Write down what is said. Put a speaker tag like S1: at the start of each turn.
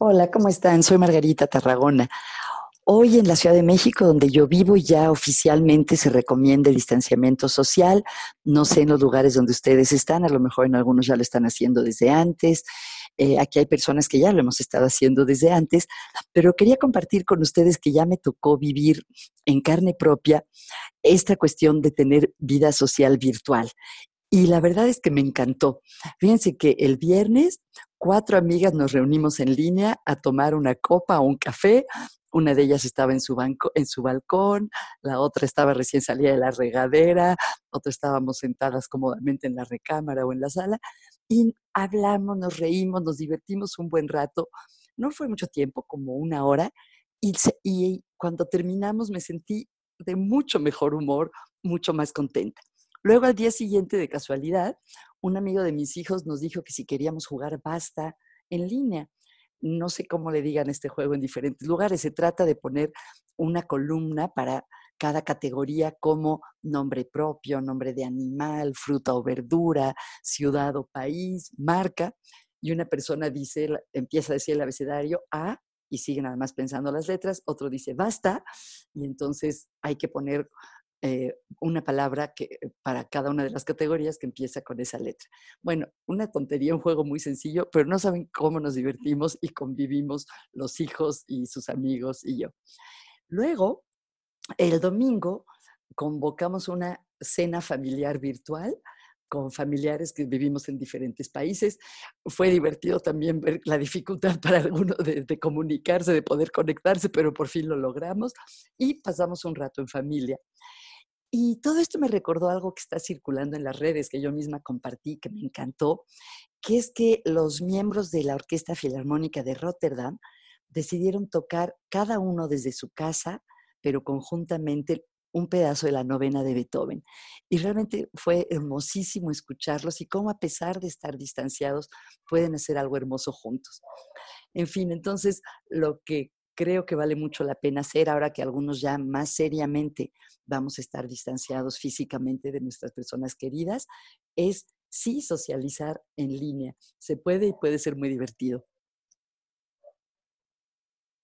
S1: Hola, ¿cómo están? Soy Margarita Tarragona. Hoy en la Ciudad de México, donde yo vivo, ya oficialmente se recomienda el distanciamiento social. No sé en los lugares donde ustedes están, a lo mejor en algunos ya lo están haciendo desde antes. Eh, aquí hay personas que ya lo hemos estado haciendo desde antes, pero quería compartir con ustedes que ya me tocó vivir en carne propia esta cuestión de tener vida social virtual. Y la verdad es que me encantó. Fíjense que el viernes cuatro amigas nos reunimos en línea a tomar una copa o un café. Una de ellas estaba en su, banco, en su balcón, la otra estaba recién salida de la regadera, otra estábamos sentadas cómodamente en la recámara o en la sala y hablamos, nos reímos, nos divertimos un buen rato. No fue mucho tiempo, como una hora, y, y cuando terminamos me sentí de mucho mejor humor, mucho más contenta. Luego al día siguiente, de casualidad, un amigo de mis hijos nos dijo que si queríamos jugar basta en línea. No sé cómo le digan este juego en diferentes lugares. Se trata de poner una columna para cada categoría como nombre propio, nombre de animal, fruta o verdura, ciudad o país, marca. Y una persona dice, empieza a decir el abecedario A y sigue nada más pensando las letras. Otro dice basta y entonces hay que poner eh, una palabra que, eh, para cada una de las categorías que empieza con esa letra. Bueno, una tontería, un juego muy sencillo, pero no saben cómo nos divertimos y convivimos los hijos y sus amigos y yo. Luego, el domingo, convocamos una cena familiar virtual con familiares que vivimos en diferentes países. Fue divertido también ver la dificultad para algunos de, de, comunicarse, de poder conectarse, pero por fin lo logramos y pasamos un rato en familia. Y todo esto me recordó algo que está circulando en las redes, que yo misma compartí, que me encantó, que es que los miembros de la Orquesta Filarmónica de Rotterdam decidieron tocar cada uno desde su casa, pero conjuntamente un pedazo de la novena de Beethoven. Y realmente fue hermosísimo escucharlos y cómo a pesar de estar distanciados pueden hacer algo hermoso juntos. En fin, entonces lo que creo que vale mucho la pena hacer ahora que algunos ya más seriamente vamos a estar distanciados físicamente de nuestras personas queridas, es sí socializar en línea. Se puede y puede ser muy divertido.